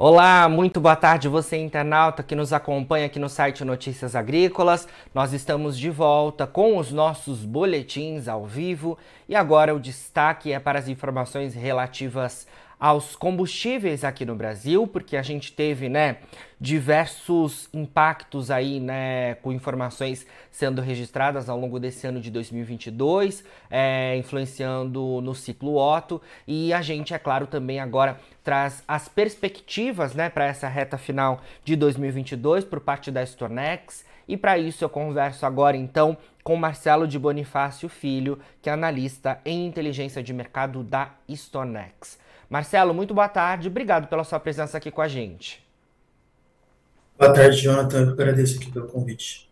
Olá, muito boa tarde você internauta que nos acompanha aqui no site Notícias Agrícolas. Nós estamos de volta com os nossos boletins ao vivo e agora o destaque é para as informações relativas aos combustíveis aqui no Brasil, porque a gente teve, né, diversos impactos aí, né, com informações sendo registradas ao longo desse ano de 2022, é, influenciando no ciclo Otto, e a gente, é claro, também agora traz as perspectivas, né, para essa reta final de 2022 por parte da Stornex, e para isso eu converso agora então com Marcelo de Bonifácio Filho, que é analista em inteligência de mercado da Stornex. Marcelo, muito boa tarde. Obrigado pela sua presença aqui com a gente. Boa tarde, Jonathan. Eu agradeço aqui pelo convite.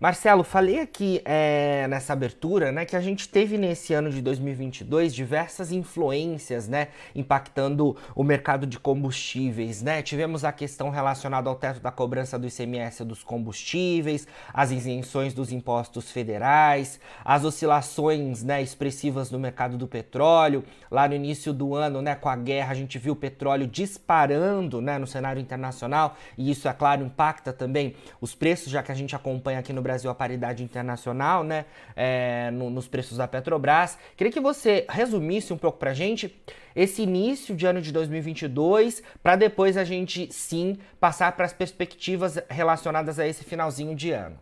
Marcelo, falei aqui é, nessa abertura, né, que a gente teve nesse ano de 2022 diversas influências, né, impactando o mercado de combustíveis, né? Tivemos a questão relacionada ao teto da cobrança do ICMS dos combustíveis, as isenções dos impostos federais, as oscilações, né, expressivas no mercado do petróleo. Lá no início do ano, né, com a guerra, a gente viu o petróleo disparando, né, no cenário internacional, e isso, é claro, impacta também os preços, já que a gente acompanha aqui no Brasil a paridade internacional, né, é, no, nos preços da Petrobras. Queria que você resumisse um pouco para a gente esse início de ano de 2022, para depois a gente sim passar para as perspectivas relacionadas a esse finalzinho de ano.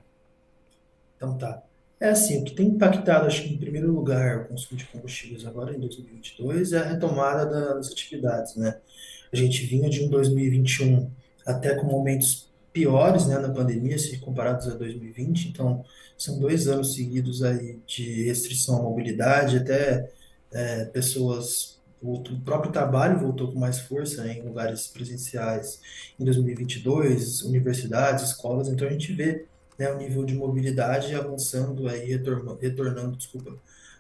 Então tá. É assim, o que tem impactado, acho que em primeiro lugar, o consumo de combustíveis agora em 2022 é a retomada das atividades, né? A gente vinha de um 2021 até com momentos piores, né, na pandemia, se comparados a 2020. Então, são dois anos seguidos aí de restrição à mobilidade, até é, pessoas, o próprio trabalho voltou com mais força né, em lugares presenciais em 2022, universidades, escolas. Então, a gente vê né, o nível de mobilidade avançando aí, retornando, retornando desculpa,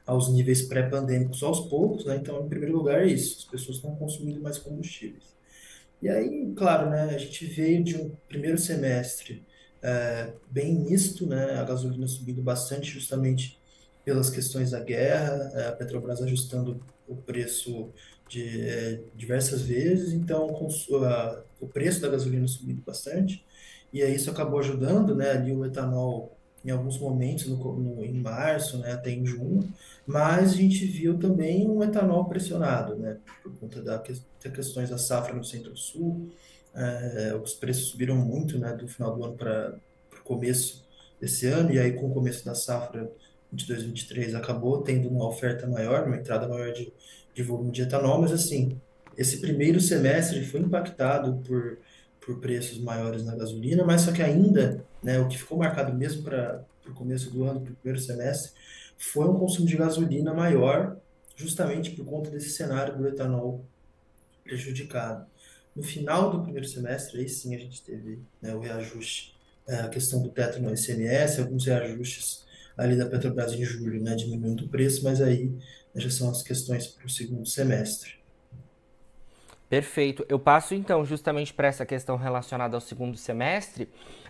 aos níveis pré-pandêmicos aos poucos, né? Então, em primeiro lugar, é isso. As pessoas estão consumindo mais combustíveis. E aí, claro, né, a gente veio de um primeiro semestre é, bem misto, né, a gasolina subindo bastante justamente pelas questões da guerra, é, a Petrobras ajustando o preço de é, diversas vezes, então o preço da gasolina subindo bastante, e aí isso acabou ajudando, né, ali o etanol em alguns momentos, no, no, em março, né, até em junho, mas a gente viu também um etanol pressionado, né, por conta da, das questões da safra no Centro-Sul, é, os preços subiram muito, né, do final do ano para o começo desse ano, e aí com o começo da safra 22-23 acabou tendo uma oferta maior, uma entrada maior de, de volume de etanol, mas assim, esse primeiro semestre foi impactado por por preços maiores na gasolina, mas só que ainda, né, o que ficou marcado mesmo para o começo do ano, para o primeiro semestre, foi um consumo de gasolina maior, justamente por conta desse cenário do etanol prejudicado. No final do primeiro semestre, aí sim a gente teve né, o reajuste, é, a questão do teto no ICMS, alguns reajustes ali da Petrobras em julho, né, diminuindo o preço, mas aí já são as questões para o segundo semestre. Perfeito. Eu passo então justamente para essa questão relacionada ao segundo semestre,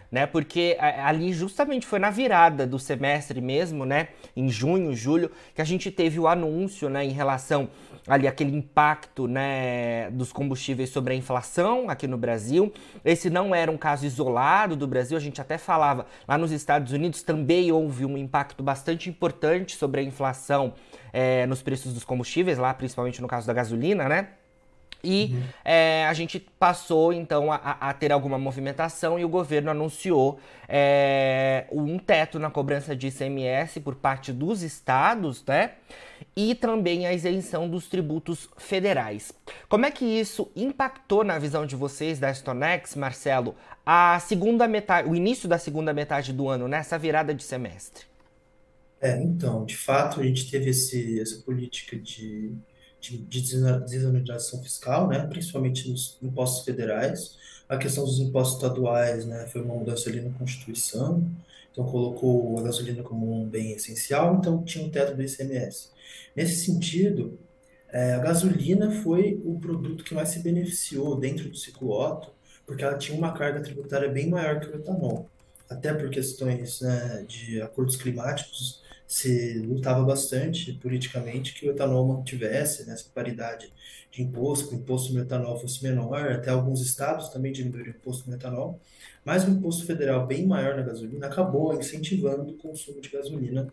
né? Porque ali justamente foi na virada do semestre mesmo, né? Em junho, julho, que a gente teve o anúncio, né? Em relação ali aquele impacto, né? Dos combustíveis sobre a inflação aqui no Brasil. Esse não era um caso isolado do Brasil. A gente até falava lá nos Estados Unidos também houve um impacto bastante importante sobre a inflação é, nos preços dos combustíveis lá, principalmente no caso da gasolina, né? E uhum. é, a gente passou então a, a, ter alguma movimentação e o governo anunciou é, um teto na cobrança de ICMS por parte dos estados, né? E também a isenção dos tributos federais. Como é que isso impactou na visão de vocês da Stonex, Marcelo, a segunda metade, o início da segunda metade do ano, nessa virada de semestre? É, então, de fato, a gente teve esse, essa política de de, de desoneração fiscal, né, principalmente nos impostos federais. A questão dos impostos estaduais, né, foi uma mudança ali na Constituição, então colocou a gasolina como um bem essencial, então tinha um teto do ICMS. Nesse sentido, é, a gasolina foi o produto que mais se beneficiou dentro do ciclo Otto, porque ela tinha uma carga tributária bem maior que o etanol. até por questões, né, de acordos climáticos, se lutava bastante politicamente que o etanol mantivesse né, essa paridade de imposto, que o imposto no etanol fosse menor, até alguns estados também diminuíram o imposto no etanol, mas o imposto federal bem maior na gasolina acabou incentivando o consumo de gasolina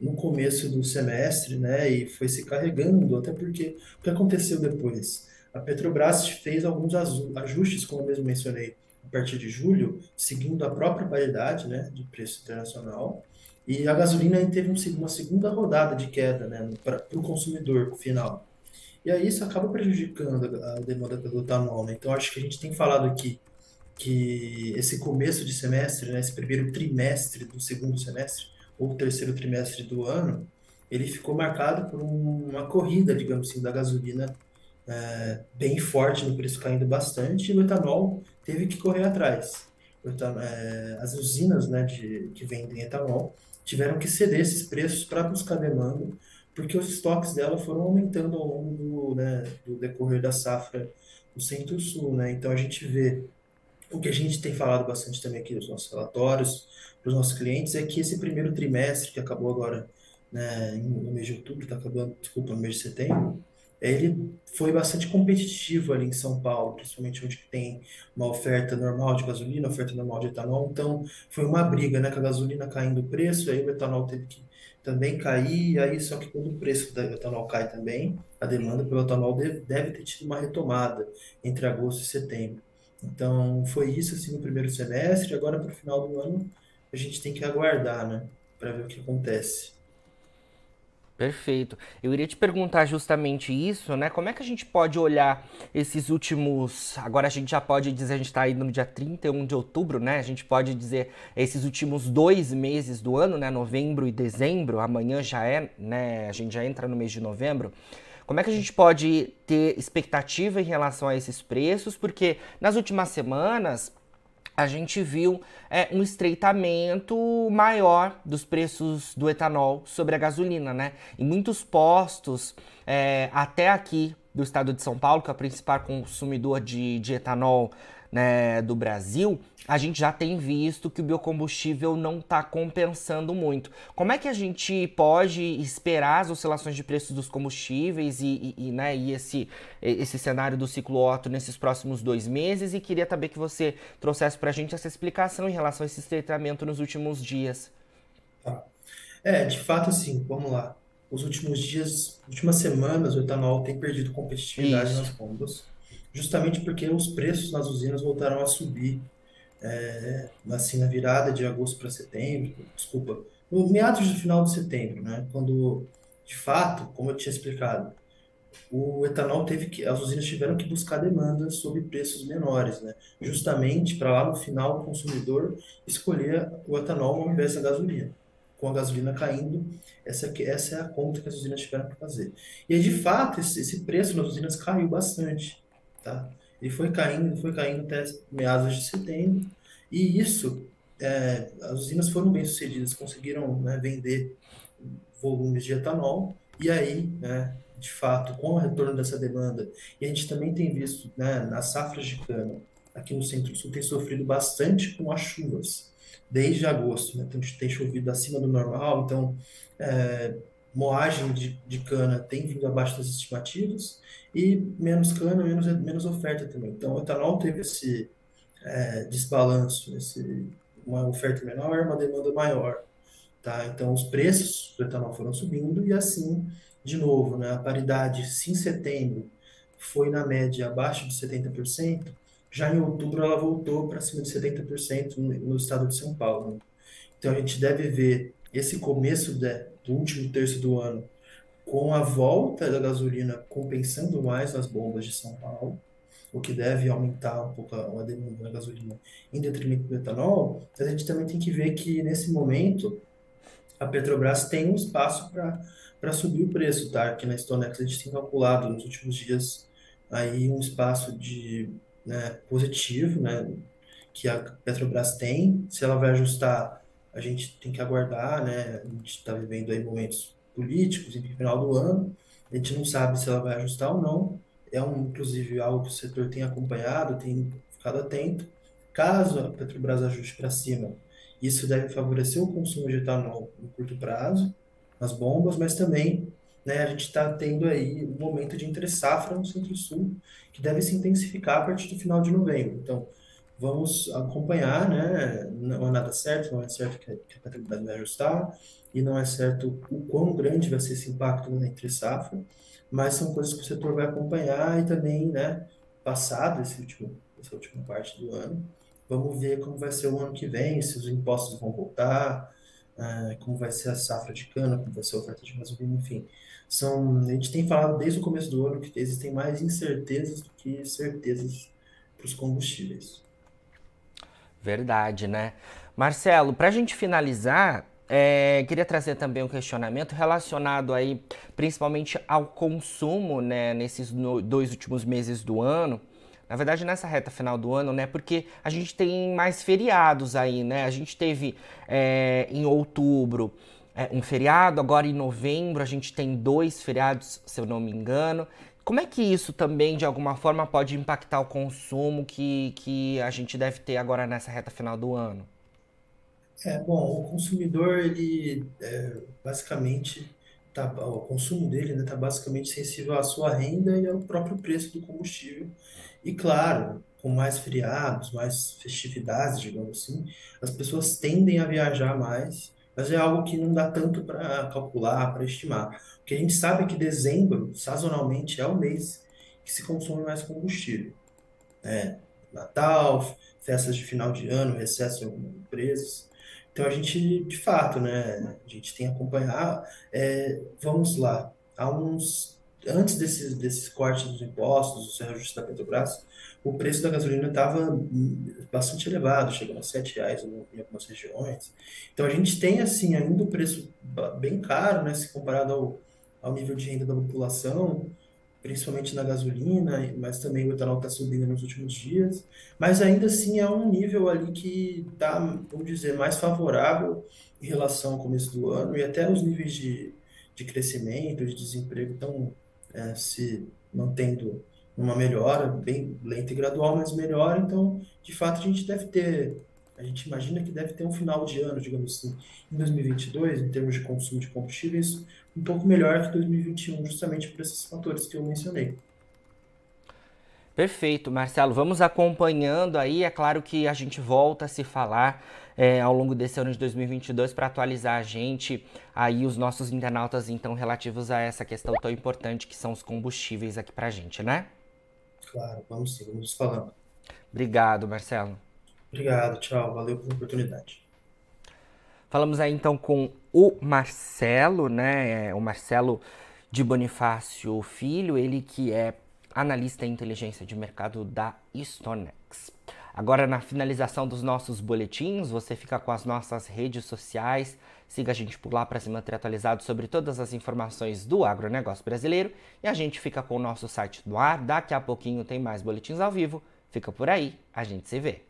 no começo do semestre, né, e foi se carregando, até porque o que aconteceu depois? A Petrobras fez alguns ajustes, como eu mesmo mencionei, a partir de julho, seguindo a própria paridade, né, de preço internacional, e a gasolina teve uma segunda rodada de queda, né, para o consumidor final. E aí isso acaba prejudicando a, demanda pelo etanol, né? Então acho que a gente tem falado aqui que esse começo de semestre, né, esse primeiro trimestre do segundo semestre, ou terceiro trimestre do ano, ele ficou marcado por uma corrida, digamos assim, da gasolina é, bem forte, no preço caindo bastante, e o etanol teve que correr atrás. É, as usinas né, de, que vendem etanol tiveram que ceder esses preços para buscar demanda, porque os estoques dela foram aumentando ao longo do, né, do decorrer da safra do Centro-Sul. Né? Então a gente vê o que a gente tem falado bastante também aqui nos nossos relatórios, para os nossos clientes, é que esse primeiro trimestre, que acabou agora né, no mês de outubro, está acabando, desculpa, no mês de setembro, ele foi bastante competitivo ali em São Paulo, principalmente onde tem uma oferta normal de gasolina, oferta normal de etanol. Então, foi uma briga, né? Com a gasolina caindo o preço, aí o etanol teve que também cair, aí só que quando o preço do etanol cai também, a demanda pelo etanol deve, deve ter tido uma retomada entre agosto e setembro. Então, foi isso assim no primeiro semestre, agora para o final do ano a gente tem que aguardar, né? Para ver o que acontece. Perfeito. Eu iria te perguntar justamente isso, né? Como é que a gente pode olhar esses últimos. Agora a gente já pode dizer, a gente está indo no dia 31 de outubro, né? A gente pode dizer esses últimos dois meses do ano, né? Novembro e dezembro, amanhã já é, né? A gente já entra no mês de novembro. Como é que a gente pode ter expectativa em relação a esses preços? Porque nas últimas semanas a gente viu é, um estreitamento maior dos preços do etanol sobre a gasolina, né? Em muitos postos, é, até aqui do estado de São Paulo, que é o principal consumidor de, de etanol né, do Brasil, a gente já tem visto que o biocombustível não está compensando muito. Como é que a gente pode esperar as oscilações de preços dos combustíveis e, e, e, né, e esse, esse cenário do ciclo Otto nesses próximos dois meses? E queria também que você trouxesse para a gente essa explicação em relação a esse estreitamento nos últimos dias. Tá. É, de fato, assim, vamos lá. Os últimos dias, últimas semanas, o etanol tem perdido competitividade Isso. nas bombas justamente porque os preços nas usinas voltaram a subir, é, assim, na virada de agosto para setembro, desculpa, no meados do final de setembro, né, quando, de fato, como eu tinha explicado, o etanol teve que, as usinas tiveram que buscar demandas sobre preços menores, né, justamente para lá no final o consumidor escolher o etanol ao invés da gasolina com a gasolina caindo, essa, essa é a conta que as usinas tiveram para fazer. E de fato, esse, esse preço nas usinas caiu bastante tá? Ele foi caindo, foi caindo até meados de setembro, e isso, é, as usinas foram bem sucedidas, conseguiram né, vender volumes de etanol, e aí, né, de fato, com o retorno dessa demanda, e a gente também tem visto né, nas safras de cana, aqui no Centro-Sul, tem sofrido bastante com as chuvas, desde agosto, né, tem, tem chovido acima do normal, então, é, moagem de, de cana tem vindo abaixo das estimativas, e menos cana, menos, menos oferta também. Então, o etanol teve esse é, desbalanço, esse, uma oferta menor, uma demanda maior. Tá? Então, os preços do etanol foram subindo e assim, de novo, né, a paridade, se em setembro foi na média abaixo de 70%, já em outubro ela voltou para cima de 70% no, estado de São Paulo. Então, a gente deve ver esse começo de, do último terço do ano com a volta da gasolina compensando mais nas bombas de São Paulo, o que deve aumentar um pouco a, demanda da gasolina em detrimento do etanol, mas a gente também tem que ver que nesse momento a Petrobras tem um espaço para subir o preço, tá? Aqui na Stonex a gente tem calculado nos últimos dias aí um espaço de né, positivo, né, que a Petrobras tem. Se ela vai ajustar, a gente tem que aguardar, né? A gente está vivendo aí momentos políticos em final do ano. A gente não sabe se ela vai ajustar ou não. É um, inclusive algo que o setor tem acompanhado, tem ficado atento. Caso a Petrobras ajuste para cima Isso deve favorecer o consumo de etanol no curto prazo, nas bombas, mas também né, a gente está tendo aí um momento de entre-safra no Centro-Sul, que deve se intensificar a partir do final de novembro. Então, vamos acompanhar, né? Não é nada certo, não é certo que a categoria vai ajustar, e não é certo o quão grande vai ser esse impacto na entre-safra, mas são coisas que o setor vai acompanhar e também, né, passado esse último, essa última parte do ano, vamos ver como vai ser o ano que vem, se os impostos vão voltar, uh, como vai ser a safra de cana, como vai ser a oferta de gasolina, enfim. São, a gente tem falado desde o começo do ano que existem mais incertezas do que certezas para os combustíveis. Verdade, né? Marcelo, para a gente finalizar, é, queria trazer também um questionamento relacionado aí principalmente ao consumo, né, nesses no, dois últimos meses do ano. Na verdade, nessa reta final do ano, né? Porque a gente tem mais feriados aí, né? A gente teve é, em outubro é, um feriado, agora em novembro a gente tem dois feriados, se eu não me engano. Como é que isso também, de alguma forma, pode impactar o consumo que, que a gente deve ter agora nessa reta final do ano? É, bom, o consumidor, ele é, basicamente, tá, o consumo dele está né, tá basicamente sensível à sua renda e ao próprio preço do combustível. E claro, com mais feriados, mais festividades, digamos assim, as pessoas tendem a viajar mais, mas é algo que não dá tanto para calcular, para estimar. Porque a gente sabe que dezembro, sazonalmente, é o mês que se consome mais combustível. É, Natal, festas de final de ano, recesso em algumas empresas. Então a gente, de fato, né, a gente tem que acompanhar. É, vamos lá, há uns antes desses, desses cortes dos impostos, os reajustes da Petrobras, o preço da gasolina estava bastante elevado, chegou a R$ reais em algumas regiões. Então a gente tem assim ainda um preço bem caro, né, se comparado ao, ao nível de renda da população principalmente na gasolina, mas também o etanol está subindo nos últimos dias. Mas ainda assim é um nível ali que está, vamos dizer, mais favorável em relação ao começo do ano e até os níveis de, de crescimento, de desemprego estão é, se mantendo uma melhora, bem lenta e gradual, mas melhor. Então, de fato, a gente deve ter a gente imagina que deve ter um final de ano, digamos assim, em 2022, em termos de consumo de combustíveis, um pouco melhor que 2021, justamente por esses fatores que eu mencionei. Perfeito, Marcelo. Vamos acompanhando aí. É claro que a gente volta a se falar é, ao longo desse ano de 2022 para atualizar a gente, aí os nossos internautas, então, relativos a essa questão tão importante que são os combustíveis aqui para a gente, né? Claro, vamos sim, vamos falando. Obrigado, Marcelo. Obrigado, tchau. Valeu pela oportunidade. Falamos aí então com o Marcelo, né? É, o Marcelo de Bonifácio Filho, ele que é analista em inteligência de mercado da Stonex. Agora, na finalização dos nossos boletins, você fica com as nossas redes sociais. Siga a gente por lá para se manter atualizado sobre todas as informações do agronegócio brasileiro. E a gente fica com o nosso site no ar. Daqui a pouquinho tem mais boletins ao vivo. Fica por aí, a gente se vê.